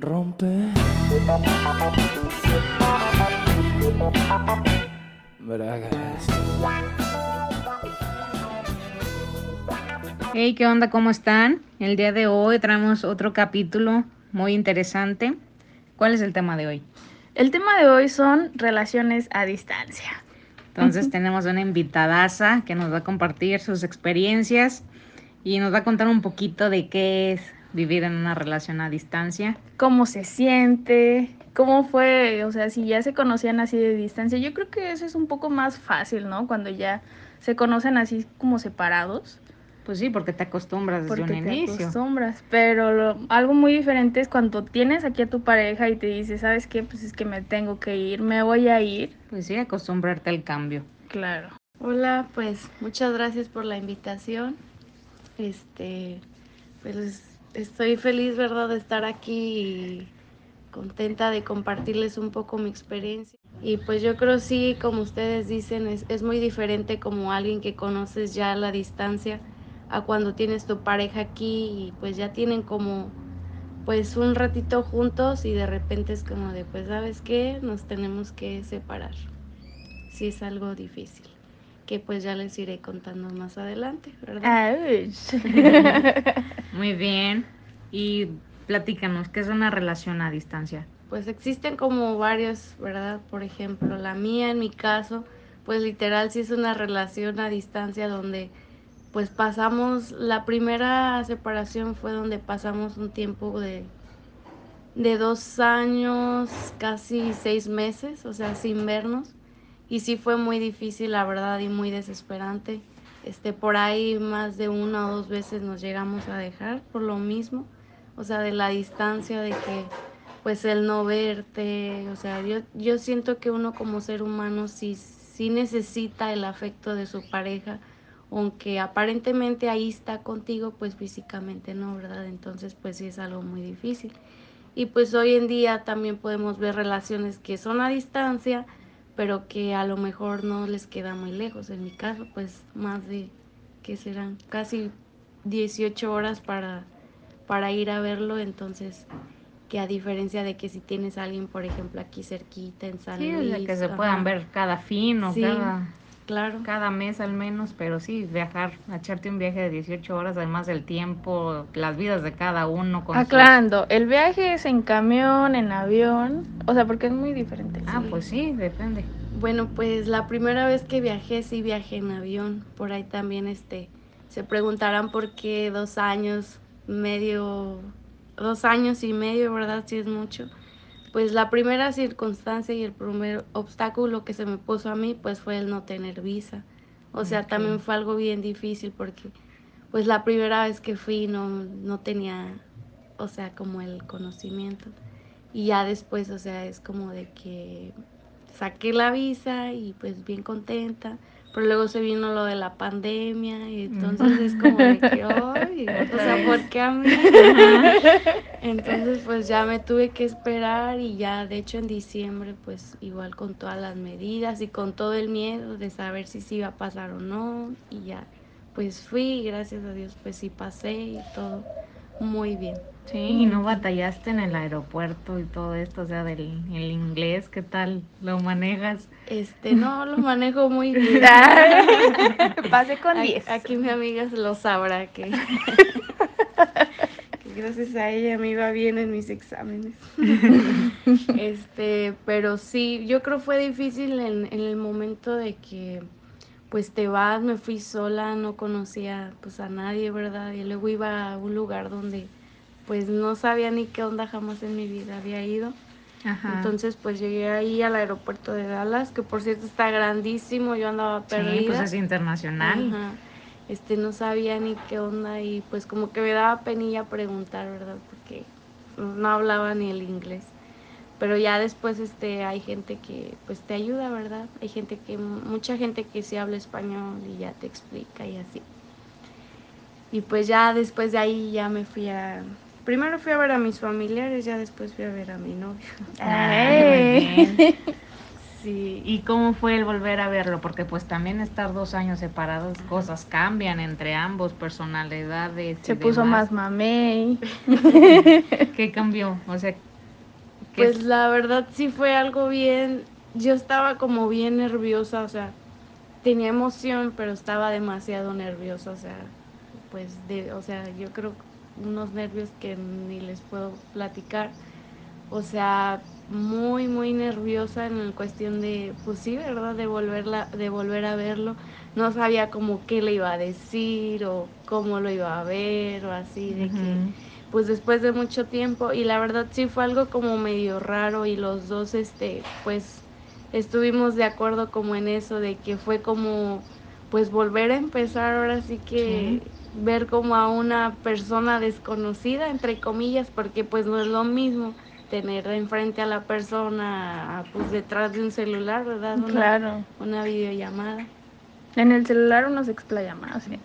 Rompe. Bragas. Hey, ¿qué onda? ¿Cómo están? El día de hoy traemos otro capítulo muy interesante. ¿Cuál es el tema de hoy? El tema de hoy son relaciones a distancia. Entonces tenemos una invitadaza que nos va a compartir sus experiencias y nos va a contar un poquito de qué es vivir en una relación a distancia. ¿Cómo se siente? ¿Cómo fue? O sea, si ya se conocían así de distancia. Yo creo que eso es un poco más fácil, ¿no? Cuando ya se conocen así como separados. Pues sí, porque te acostumbras desde Porque un te inicio. acostumbras. Pero lo- algo muy diferente es cuando tienes aquí a tu pareja y te dice, ¿sabes qué? Pues es que me tengo que ir, me voy a ir. Pues sí, acostumbrarte al cambio. Claro. Hola, pues muchas gracias por la invitación. Este, pues estoy feliz, ¿verdad?, de estar aquí y contenta de compartirles un poco mi experiencia. Y pues yo creo sí, como ustedes dicen, es, es muy diferente como alguien que conoces ya a la distancia a cuando tienes tu pareja aquí y pues ya tienen como pues un ratito juntos y de repente es como de pues sabes qué, nos tenemos que separar. Sí es algo difícil que pues ya les iré contando más adelante, ¿verdad? Muy bien. Y platícanos, ¿qué es una relación a distancia? Pues existen como varios, ¿verdad? Por ejemplo, la mía en mi caso, pues literal sí es una relación a distancia donde pues pasamos, la primera separación fue donde pasamos un tiempo de, de dos años, casi seis meses, o sea, sin vernos. Y sí fue muy difícil, la verdad, y muy desesperante. Este, por ahí más de una o dos veces nos llegamos a dejar por lo mismo, o sea, de la distancia, de que pues el no verte, o sea, yo, yo siento que uno como ser humano sí, sí necesita el afecto de su pareja, aunque aparentemente ahí está contigo, pues físicamente no, ¿verdad? Entonces pues sí es algo muy difícil. Y pues hoy en día también podemos ver relaciones que son a distancia, pero que a lo mejor no les queda muy lejos. En mi caso, pues más de, que serán? Casi 18 horas para, para ir a verlo, entonces que a diferencia de que si tienes a alguien, por ejemplo, aquí cerquita en San Sí, o Luis. sea, que se ajá, puedan ver cada fin o Sí. cada, Claro. cada mes al menos, pero sí, viajar, echarte un viaje de 18 horas, además del tiempo, las vidas de cada uno. Con Aclarando, el viaje es en camión, en avión, o sea, porque es muy diferente. Ah, Sí. pues sí, depende. Bueno, pues la primera vez que viajé, sí viajé en avión. Por ahí también este, se preguntarán por qué dos años, medio, dos años y medio, ¿verdad? Si es mucho. Pues la primera circunstancia y el primer obstáculo que se me puso a mí, pues fue el no tener visa. O sea, también fue algo bien difícil porque, pues la primera vez que fui no, no tenía, o sea, como el conocimiento. Y ya después, o sea, es como de que saqué la visa y pues bien contenta. Pero luego se vino lo de la pandemia y entonces es como de que, ay, o sea, ¿por qué a mí? Entonces pues ya me tuve que esperar y ya de hecho en diciembre pues igual con todas las medidas y con todo el miedo de saber si sí iba a pasar o no y ya pues fui y gracias a Dios pues sí pasé y todo muy bien. Sí, y no batallaste en el aeropuerto y todo esto, o sea, del el inglés, ¿qué tal lo manejas? Este, no, lo manejo muy bien. Pasé con Ay, 10. Aquí mi amiga se lo sabrá que, que gracias a ella me iba bien en mis exámenes. este, pero sí, yo creo fue difícil en, en el momento de que pues te vas, me fui sola, no conocía pues a nadie, ¿verdad? Y luego iba a un lugar donde pues no sabía ni qué onda jamás en mi vida había ido. Ajá. Entonces pues llegué ahí al aeropuerto de Dallas, que por cierto está grandísimo, yo andaba perdida. sí, pues es internacional. Ajá. Este, no sabía ni qué onda y pues como que me daba penilla preguntar, ¿verdad? Porque no hablaba ni el inglés. Pero ya después este, hay gente que pues te ayuda, ¿verdad? Hay gente que, mucha gente que sí habla español y ya te explica y así. Y pues ya después de ahí ya me fui a... Primero fui a ver a mis familiares, ya después fui a ver a mi novio. Ah, muy bien. Sí. ¿Y cómo fue el volver a verlo? Porque pues también estar dos años separados, cosas cambian entre ambos, personalidades. y Se puso demás. más mamey. ¿Qué cambió? O sea, ¿qué Pues la verdad sí fue algo bien, yo estaba como bien nerviosa, o sea, tenía emoción, pero estaba demasiado nerviosa, o sea, pues de, o sea, yo creo unos nervios que ni les puedo platicar. O sea, muy muy nerviosa en la cuestión de pues sí, ¿verdad? De volverla de volver a verlo. No sabía como qué le iba a decir o cómo lo iba a ver o así de que Ujú. Pues después de mucho tiempo y la verdad sí fue algo como medio raro y los dos este pues estuvimos de acuerdo como en eso de que fue como pues volver a empezar ahora sí que ver como a una persona desconocida entre comillas porque pues no es lo mismo tener enfrente a la persona pues detrás de un celular verdad una, Claro. una videollamada En el celular uno se explaya más. ¿eh?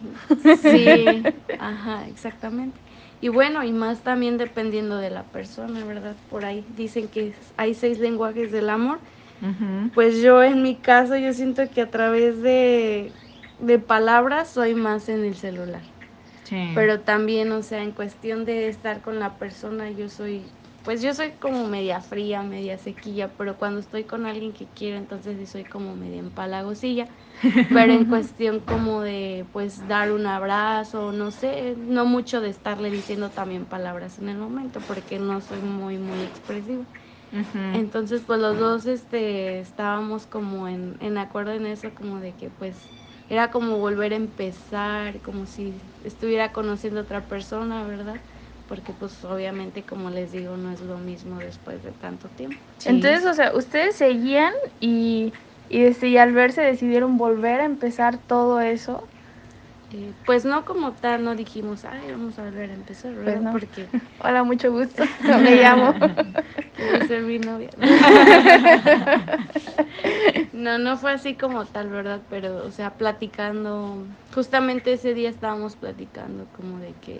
Sí, ajá, exactamente. Y bueno, y más también dependiendo de la persona, ¿verdad? Por ahí dicen que hay seis lenguajes del amor. Pues yo en mi caso, yo siento que a través de, de palabras soy más en el celular. Sí. Pero también, o sea, en cuestión de estar con la persona, yo soy, pues yo soy como media fría, media sequilla, pero cuando estoy con alguien que quiero, entonces sí soy como media empalagosilla. Pero en cuestión como de, pues, dar un abrazo, no sé, no mucho de estarle diciendo también palabras en el momento, porque no soy muy, muy expresiva. Entonces, pues los dos este, estábamos como en, en acuerdo en eso, como de que pues era como volver a empezar, como si estuviera conociendo a otra persona, ¿verdad? Porque pues obviamente, como les digo, no es lo mismo después de tanto tiempo. Sí. Entonces, o sea, ustedes seguían y, y, este, y al verse decidieron volver a empezar todo eso. Eh, pues no como tal, no dijimos, ay, vamos a volver a empezar, ¿verdad? Pues no. Porque Hola, mucho gusto. Me llamo. quiero ser mi novia. No, no fue así como tal, ¿verdad? Pero, o sea, platicando, justamente ese día estábamos platicando como de que,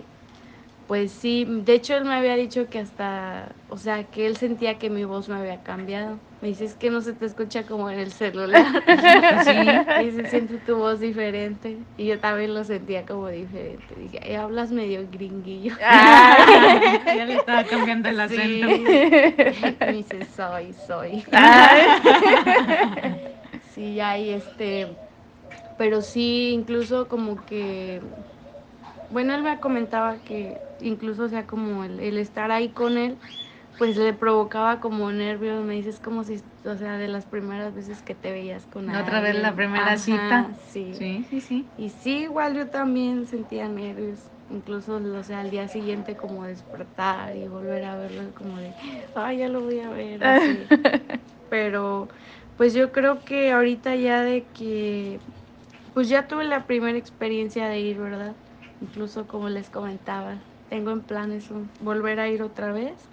pues sí, de hecho él me había dicho que hasta, o sea, que él sentía que mi voz me había cambiado. Me dice, es que no se te escucha como en el celular. Sí. Y se siente tu voz diferente. Y yo también lo sentía como diferente. Dije, "Ay, hablas medio gringuillo. ya le estaba cambiando el Sí. acento. Me dice, soy, soy. Sí, hay este, pero sí, incluso como que, bueno, él me comentaba que incluso, o sea, como el, el estar ahí con él, pues le provocaba como nervios, me dices como si, o sea, de las primeras veces que te veías con Otra vez la primera Ajá, cita. Sí. Sí, sí, sí. Y sí, igual yo también sentía nervios, incluso, o sea, al día siguiente como despertar y volver a verlo como de, ay, ya lo voy a ver, así. Pero, pues yo creo que ahorita ya de que, pues ya tuve la primera experiencia de ir, ¿verdad? Incluso como les comentaba, tengo en planes un- volver a ir otra vez.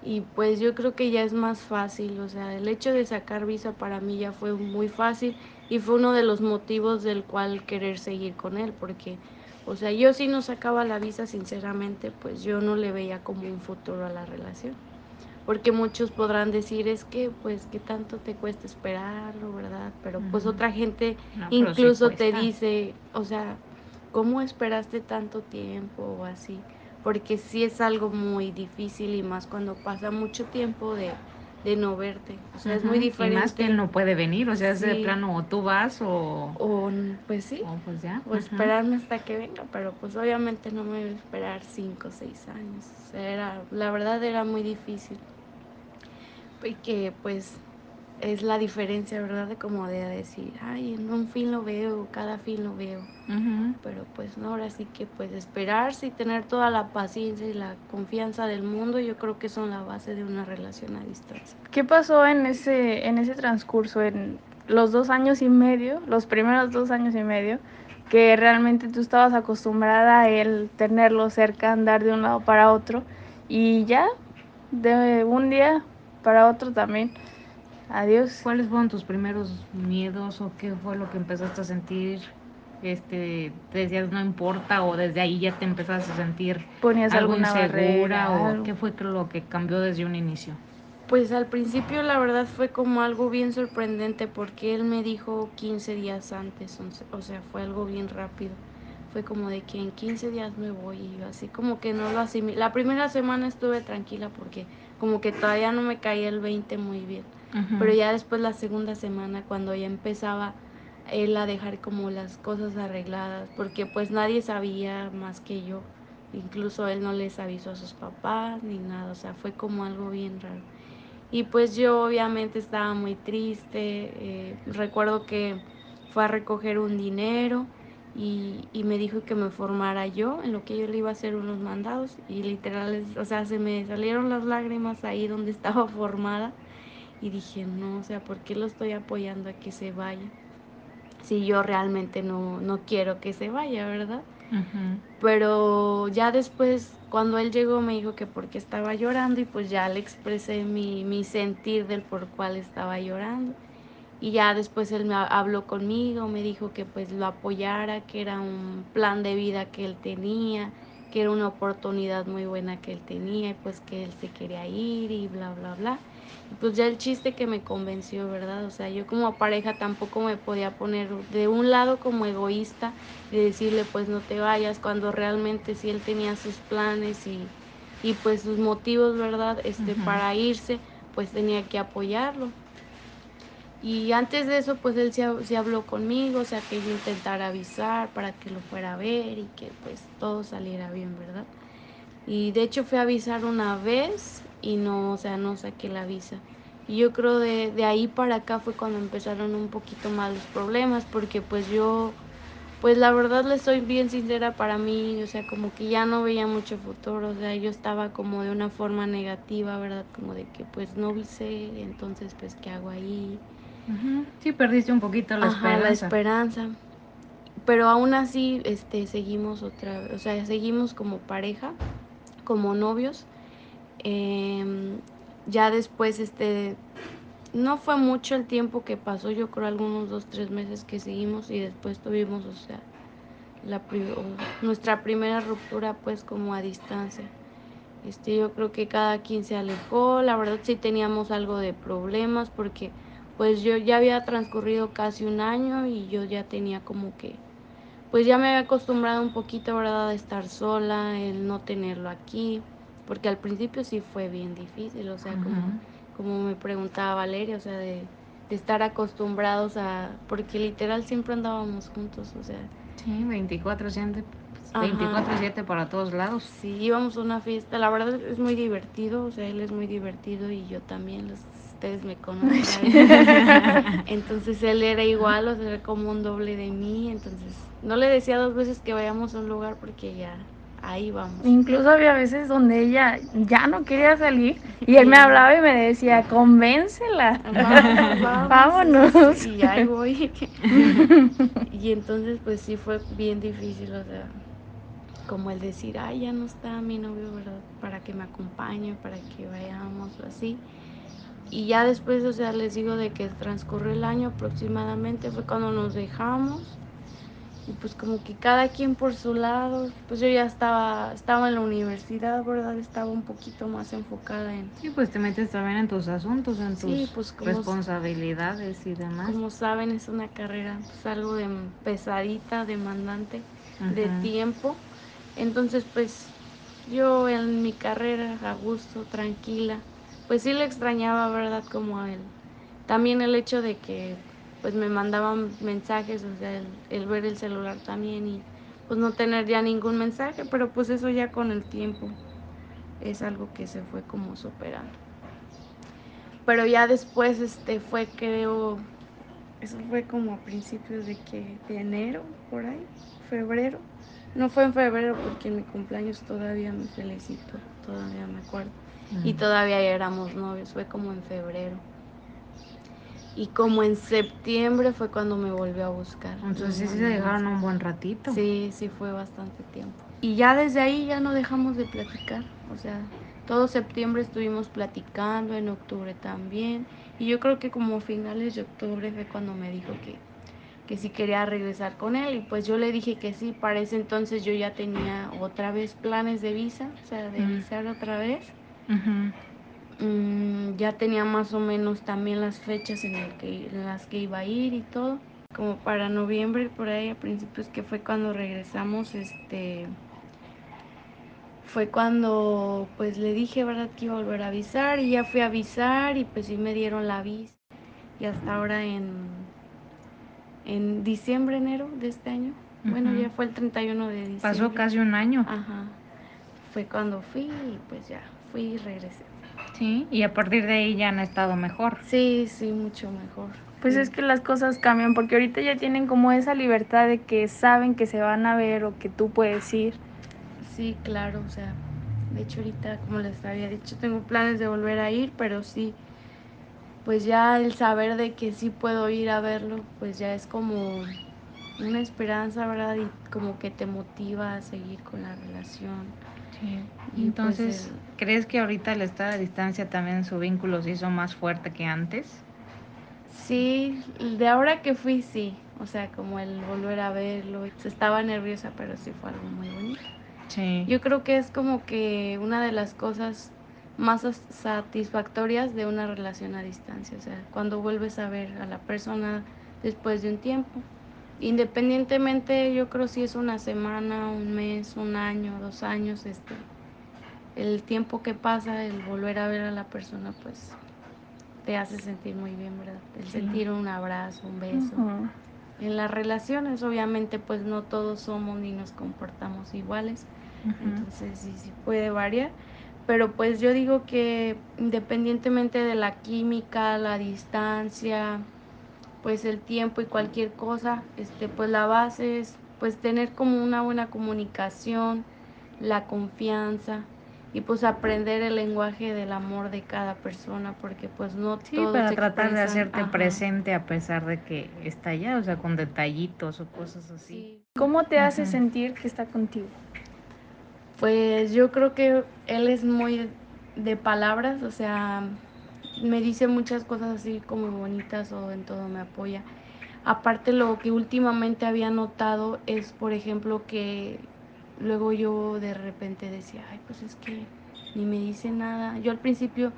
Y pues yo creo que ya es más fácil, o sea, el hecho de sacar visa para mí ya fue muy fácil y fue uno de los motivos del cual querer seguir con él, porque, o sea, yo si no sacaba la visa, sinceramente, pues yo no le veía como un futuro a la relación. Porque muchos podrán decir, es que, pues, ¿qué tanto te cuesta esperarlo, verdad? Pero pues otra gente No, pero sí incluso te dice, o sea, ¿cómo esperaste tanto tiempo o así? Porque sí es algo muy difícil y más cuando pasa mucho tiempo de, de no verte. O sea, es muy diferente. Y más que él no puede venir, o sea, es de plano o tú vas o, O, pues sí, o pues ya. o esperarme hasta que venga, pero pues obviamente no me voy a esperar cinco o seis años. O sea, era, la verdad era muy difícil. Y que pues es la diferencia, ¿verdad? De como de decir, ay, en un fin lo veo, cada fin lo veo. Pero pues no, ahora sí que pues esperarse y tener toda la paciencia y la confianza del mundo, yo creo que son la base de una relación a distancia. ¿Qué pasó en ese, en ese transcurso, en los dos años y medio, los primeros dos años y medio, que realmente tú estabas acostumbrada a él tenerlo cerca, andar de un lado para otro, y ya, de un día para otro también, adiós. ¿Cuáles fueron tus primeros miedos o qué fue lo que empezaste a sentir? Este, te decías no importa o desde ahí ya te empezaste a sentir Ponías algo alguna insegura barrera, o algo. qué fue lo que cambió desde un inicio. Pues al principio la verdad fue como algo bien sorprendente porque él me dijo 15 días antes, o sea, fue algo bien rápido. Fue como de que en 15 días me voy y yo así como que no lo asimilé. La primera semana estuve tranquila porque como que todavía no me caía el 20 muy bien. Pero ya después la segunda semana cuando ya empezaba él a dejar como las cosas arregladas, porque pues nadie sabía más que yo. Incluso él no les avisó a sus papás ni nada, o sea, fue como algo bien raro. Y pues yo obviamente estaba muy triste, eh, recuerdo que fue a recoger un dinero y, y, me dijo que me formara yo, en lo que yo le iba a hacer unos mandados y literal, o sea, se me salieron las lágrimas ahí donde estaba formada y dije, no, o sea, ¿por qué lo estoy apoyando a que se vaya? Si yo realmente no, no quiero que se vaya, ¿verdad? Pero ya después, cuando él llegó, me dijo que porque estaba llorando y pues ya le expresé mi, mi sentir del por cual estaba llorando. Y ya después él me habló conmigo, me dijo que pues lo apoyara, que era un plan de vida que él tenía, que era una oportunidad muy buena que él tenía y pues que él se quería ir y bla, bla, bla pues ya el chiste que me convenció, ¿verdad? O sea, yo como pareja tampoco me podía poner de un lado como egoísta y decirle pues no te vayas cuando realmente si él tenía sus planes y, y pues sus motivos, ¿verdad? Este, para irse, pues tenía que apoyarlo. Y antes de eso, pues él se, se, habló conmigo, o sea, que yo intentara avisar para que lo fuera a ver y que pues todo saliera bien, ¿verdad? Y de hecho fui a avisar una vez y no, o sea, no saqué la visa. Y yo creo de, de ahí para acá fue cuando empezaron un poquito más los problemas, porque pues yo, pues la verdad le soy bien sincera para mí, o sea, como que ya no veía mucho futuro, o sea, yo estaba como de una forma negativa, ¿verdad? Como de que pues no visé, entonces pues ¿qué hago ahí? Sí, perdiste un poquito la Ajá, esperanza. la esperanza. Pero aún así, este, seguimos otra vez, o sea, seguimos como pareja, como novios eh, ya después, este, no fue mucho el tiempo que pasó, yo creo algunos dos, tres meses que seguimos y después tuvimos, o sea, nuestra primera ruptura pues como a distancia. Este, yo creo que cada quien se alejó, la verdad sí teníamos algo de problemas porque pues yo ya había transcurrido casi un año y yo ya tenía como que, pues ya me había acostumbrado un poquito, ¿verdad?, a estar sola, el no tenerlo aquí porque al principio sí fue bien difícil, o sea, como, como me preguntaba Valeria, o sea, de, de, estar acostumbrados a, porque literal siempre andábamos juntos, o sea. Sí, 24-7 24 para todos lados. Sí, íbamos a una fiesta, la verdad es muy divertido, o sea, él es muy divertido y yo también, los, ustedes me conocen. entonces él era igual, o sea, era como un doble de mí, entonces no le decía dos veces que vayamos a un lugar porque ya ahí vamos. Incluso había veces donde ella ya no quería salir y él me hablaba y me decía, convéncela. Vamos, Vámonos. Y ahí voy. y entonces pues sí fue bien difícil, o sea, como el decir, ay, ya no está mi novio, ¿verdad? Para que me acompañe, para que vayamos o así. Y ya después, o sea, les digo de que transcurrió el año aproximadamente, fue cuando nos dejamos y pues como que cada quien por su lado, pues yo ya estaba, estaba en la universidad, ¿verdad? Estaba un poquito más enfocada en... Sí, pues te metes también en tus asuntos, en tus sí, pues como, responsabilidades y demás. Como saben, es una carrera, pues algo de pesadita, demandante, de tiempo. Entonces, pues yo en mi carrera, a gusto, tranquila, pues sí le extrañaba, ¿verdad? Como a él. También el hecho de que pues me mandaban mensajes, o sea, el, ver el celular también y pues no tener ya ningún mensaje, pero pues eso ya con el tiempo es algo que se fue como superando. Pero ya después este fue creo eso fue como a principios de que de enero por ahí, febrero. No fue en febrero porque en mi cumpleaños todavía me felicito, todavía me acuerdo. Y todavía éramos novios, fue como en febrero. Y como en septiembre fue cuando me volvió a buscar. Entonces sí se dejaron un buen ratito. Sí, sí fue bastante tiempo. Y ya desde ahí ya no dejamos de platicar. O sea, todo septiembre estuvimos platicando, en octubre también. Y yo creo que como finales de octubre fue cuando me dijo que, que sí quería regresar con él. Y pues yo le dije que sí. Para ese entonces yo ya tenía otra vez planes de visa, o sea, de visar otra vez. Mm, ya tenía más o menos también las fechas en, el que, en las que iba a ir y todo. Como para noviembre, por ahí a principios que fue cuando regresamos, este fue cuando pues le dije, ¿verdad? Que iba a volver a avisar y ya fui a avisar y pues sí me dieron la visa. Y hasta ahora en, en diciembre, enero de este año. Bueno, ya fue el 31 de diciembre. Pasó casi un año. Ajá. Fue cuando fui y pues ya fui y regresé. Sí, y a partir de ahí ya han estado mejor. Sí, sí, mucho mejor. Pues Sí. es que las cosas cambian porque ahorita ya tienen como esa libertad de que saben que se van a ver o que tú puedes ir. Sí, claro, o sea, de hecho ahorita, como les había dicho, tengo planes de volver a ir, pero sí, pues ya el saber de que sí puedo ir a verlo, pues ya es como una esperanza, ¿verdad? Y como que te motiva a seguir con la relación. Sí. Pues, Entonces, el- ¿crees que ahorita al estar a distancia también su vínculo se hizo más fuerte que antes? Sí, de ahora que fui, sí, o sea, como el volver a verlo, estaba nerviosa, pero sí fue algo muy bonito. Sí. Yo creo que es como que una de las cosas más as- satisfactorias de una relación a distancia, o sea, cuando vuelves a ver a la persona después de un tiempo. Independientemente, yo creo si es una semana, un mes, un año, dos años, este, el tiempo que pasa, el volver a ver a la persona, pues te hace sentir muy bien, ¿verdad? El Sí. sentir un abrazo, un beso. Ujú. En las relaciones, obviamente, pues no todos somos ni nos comportamos iguales. Entonces sí, sí puede variar. Pero pues yo digo que independientemente de la química, la distancia, pues el tiempo y cualquier cosa, este, pues la base es pues tener como una buena comunicación, la confianza y pues aprender el lenguaje del amor de cada persona porque pues no Sí, todos para tratar de hacerte ajá. presente a pesar de que está allá, o sea, con detallitos o cosas así. Sí. ¿Cómo te hace sentir que está contigo? Pues yo creo que él es muy de palabras, o sea, me dice muchas cosas así como bonitas o en todo me apoya. Aparte lo que últimamente había notado es, por ejemplo, que luego yo de repente decía, ay, pues es que ni me dice nada. Yo al principio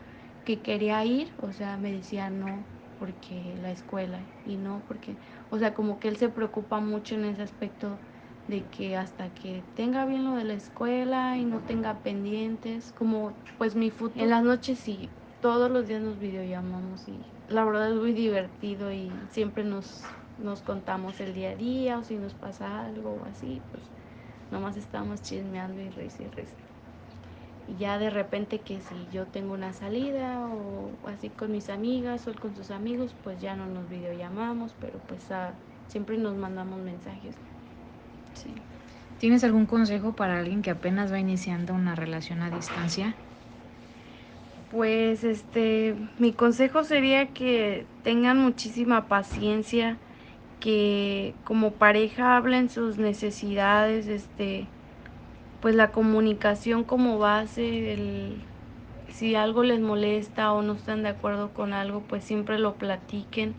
que quería ir, o sea, me decía no, porque la escuela, y no, porque, o sea, como que él se preocupa mucho en ese aspecto de que hasta que tenga bien lo de la escuela y no tenga pendientes, como pues mi futuro. En las noches sí, todos los días nos videollamamos y la verdad es muy divertido y siempre nos, nos contamos el día a día o si nos pasa algo o así, pues nomás estamos chismeando y risa y risa. Y ya de repente que si yo tengo una salida o así con mis amigas o con sus amigos, pues ya no nos videollamamos, pero pues ah, siempre nos mandamos mensajes. Sí. ¿Tienes algún consejo para alguien que apenas va iniciando una relación a distancia? Pues este, mi consejo sería que tengan muchísima paciencia, que como pareja hablen sus necesidades, este, pues la comunicación como base, el, si algo les molesta o no están de acuerdo con algo, pues siempre lo platiquen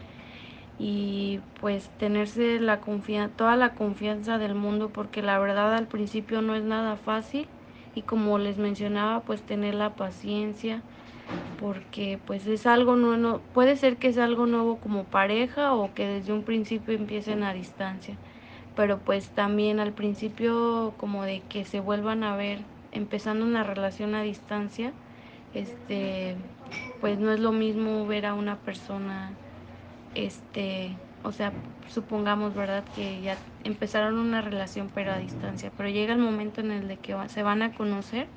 y pues tenerse la confianza, toda la confianza del mundo, porque la verdad al principio no es nada fácil y como les mencionaba, pues tener la paciencia porque pues es algo nuevo, puede ser que es algo nuevo como pareja o que desde un principio empiecen a distancia, pero pues también al principio como de que se vuelvan a ver empezando una relación a distancia, este pues no es lo mismo ver a una persona este, o sea, supongamos, ¿verdad? Que ya empezaron una relación pero a distancia, pero llega el momento en el de que se van a conocer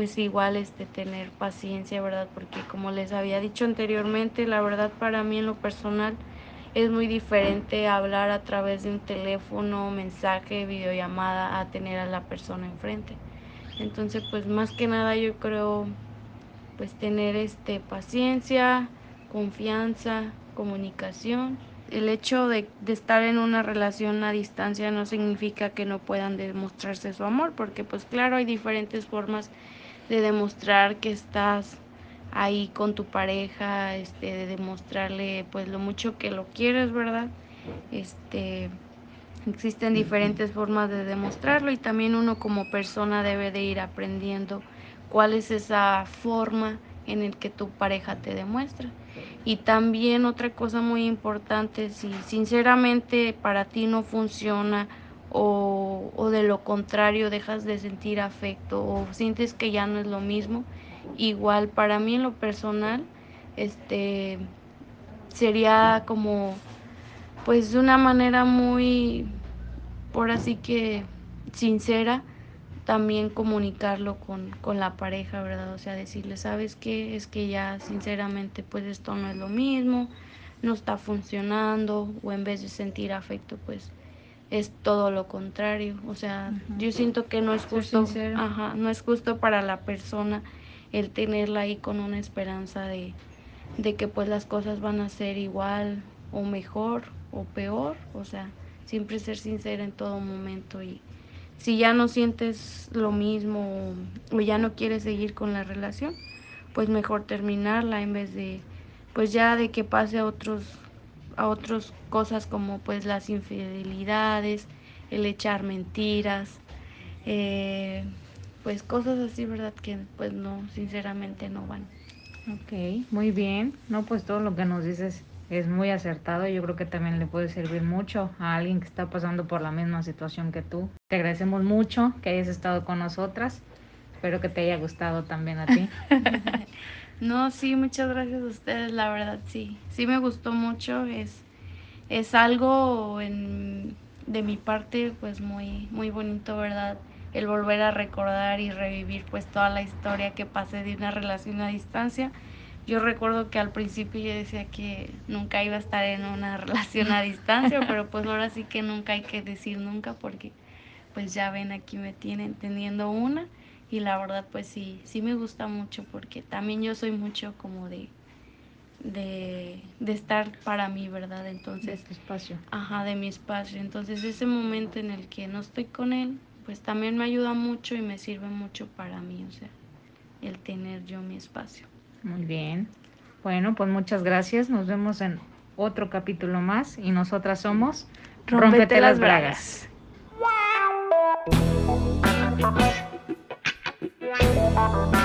pues igual este tener paciencia, ¿verdad? Porque como les había dicho anteriormente, la verdad para mí en lo personal es muy diferente hablar a través de un teléfono, mensaje, videollamada a tener a la persona enfrente. Entonces, pues más que nada yo creo pues tener este paciencia, confianza, comunicación. El hecho de, de estar en una relación a distancia no significa que no puedan demostrarse su amor, porque pues claro hay diferentes formas de demostrar que estás ahí con tu pareja, este, de demostrarle pues lo mucho que lo quieres, ¿verdad? Este, existen diferentes formas de demostrarlo y también uno como persona debe de ir aprendiendo cuál es esa forma en el que tu pareja te demuestra. Y también otra cosa muy importante, si sinceramente para ti no funciona o, o, de lo contrario dejas de sentir afecto o sientes que ya no es lo mismo, igual para mí en lo personal, este sería como pues de una manera muy por así que sincera también comunicarlo con, con, la pareja, ¿verdad? O sea, decirle, ¿sabes qué? Es que ya sinceramente pues esto no es lo mismo, no está funcionando, o en vez de sentir afecto, pues es todo lo contrario. O sea, yo siento que no es justo, ajá, no es justo para la persona el tenerla ahí con una esperanza de, de que pues las cosas van a ser igual o mejor o peor, o sea, siempre ser sincera en todo momento. Y si ya no sientes lo mismo o ya no quieres seguir con la relación, pues mejor terminarla en vez de pues ya de que pase a otros a otras cosas como pues las infidelidades, el echar mentiras, eh, pues cosas así, ¿verdad? Que pues no, sinceramente no van. Ok, muy bien. No, pues todo lo que nos dices es muy acertado. Yo creo que también le puede servir mucho a alguien que está pasando por la misma situación que tú. Te agradecemos mucho que hayas estado con nosotras. Espero que te haya gustado también a ti. no, sí, muchas gracias a ustedes, la verdad, sí. Sí me gustó mucho. Es, es algo en, de mi parte, pues muy, muy bonito, ¿verdad? El volver a recordar y revivir pues toda la historia que pasé de una relación a distancia yo recuerdo que al principio yo decía que nunca iba a estar en una relación a distancia, pero pues ahora sí que nunca hay que decir nunca porque pues ya ven aquí me tienen teniendo una y la verdad pues sí, sí me gusta mucho porque también yo soy mucho como de de, de estar para mí, ¿verdad? Entonces, de espacio. Ajá, de mi espacio. Entonces, ese momento en el que no estoy con él, pues también me ayuda mucho y me sirve mucho para mí, o sea, el tener yo mi espacio. Muy bien. Bueno, pues muchas gracias. Nos vemos en otro capítulo más y nosotras somos Rompete, las bragas. bragas. Bye.